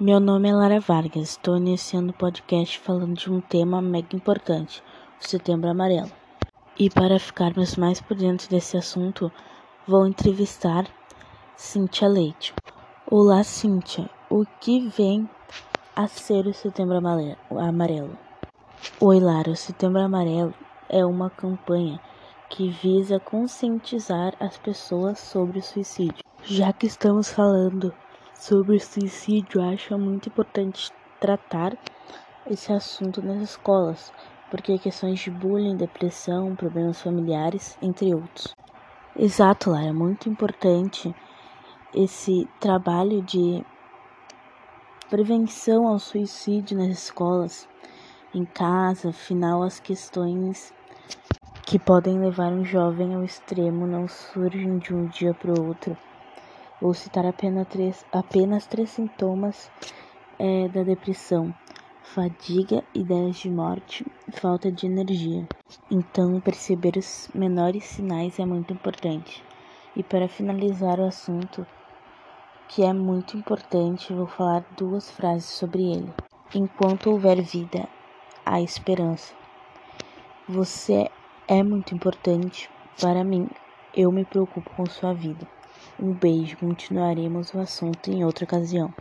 Meu nome é Lara Vargas, estou iniciando o podcast falando de um tema mega importante, o Setembro Amarelo. E para ficarmos mais por dentro desse assunto, vou entrevistar Cíntia Leite. Olá, Cíntia, o que vem a ser o Setembro Amarelo? Oi, Lara, o Setembro Amarelo é uma campanha que visa conscientizar as pessoas sobre o suicídio. Já que estamos falando sobre suicídio, acho muito importante tratar esse assunto nas escolas, porque questões de bullying, depressão, problemas familiares, entre outros. Exato, Lara, é muito importante esse trabalho de prevenção ao suicídio nas escolas, em casa, afinal as questões que podem levar um jovem ao extremo não surgem de um dia para o outro. Vou citar apenas três, apenas três sintomas é, da depressão: fadiga, ideias de morte, falta de energia. Então, perceber os menores sinais é muito importante. E para finalizar o assunto, que é muito importante, vou falar duas frases sobre ele. Enquanto houver vida, há esperança. Você é muito importante para mim. Eu me preocupo com sua vida. Um beijo, continuaremos o assunto em outra ocasião.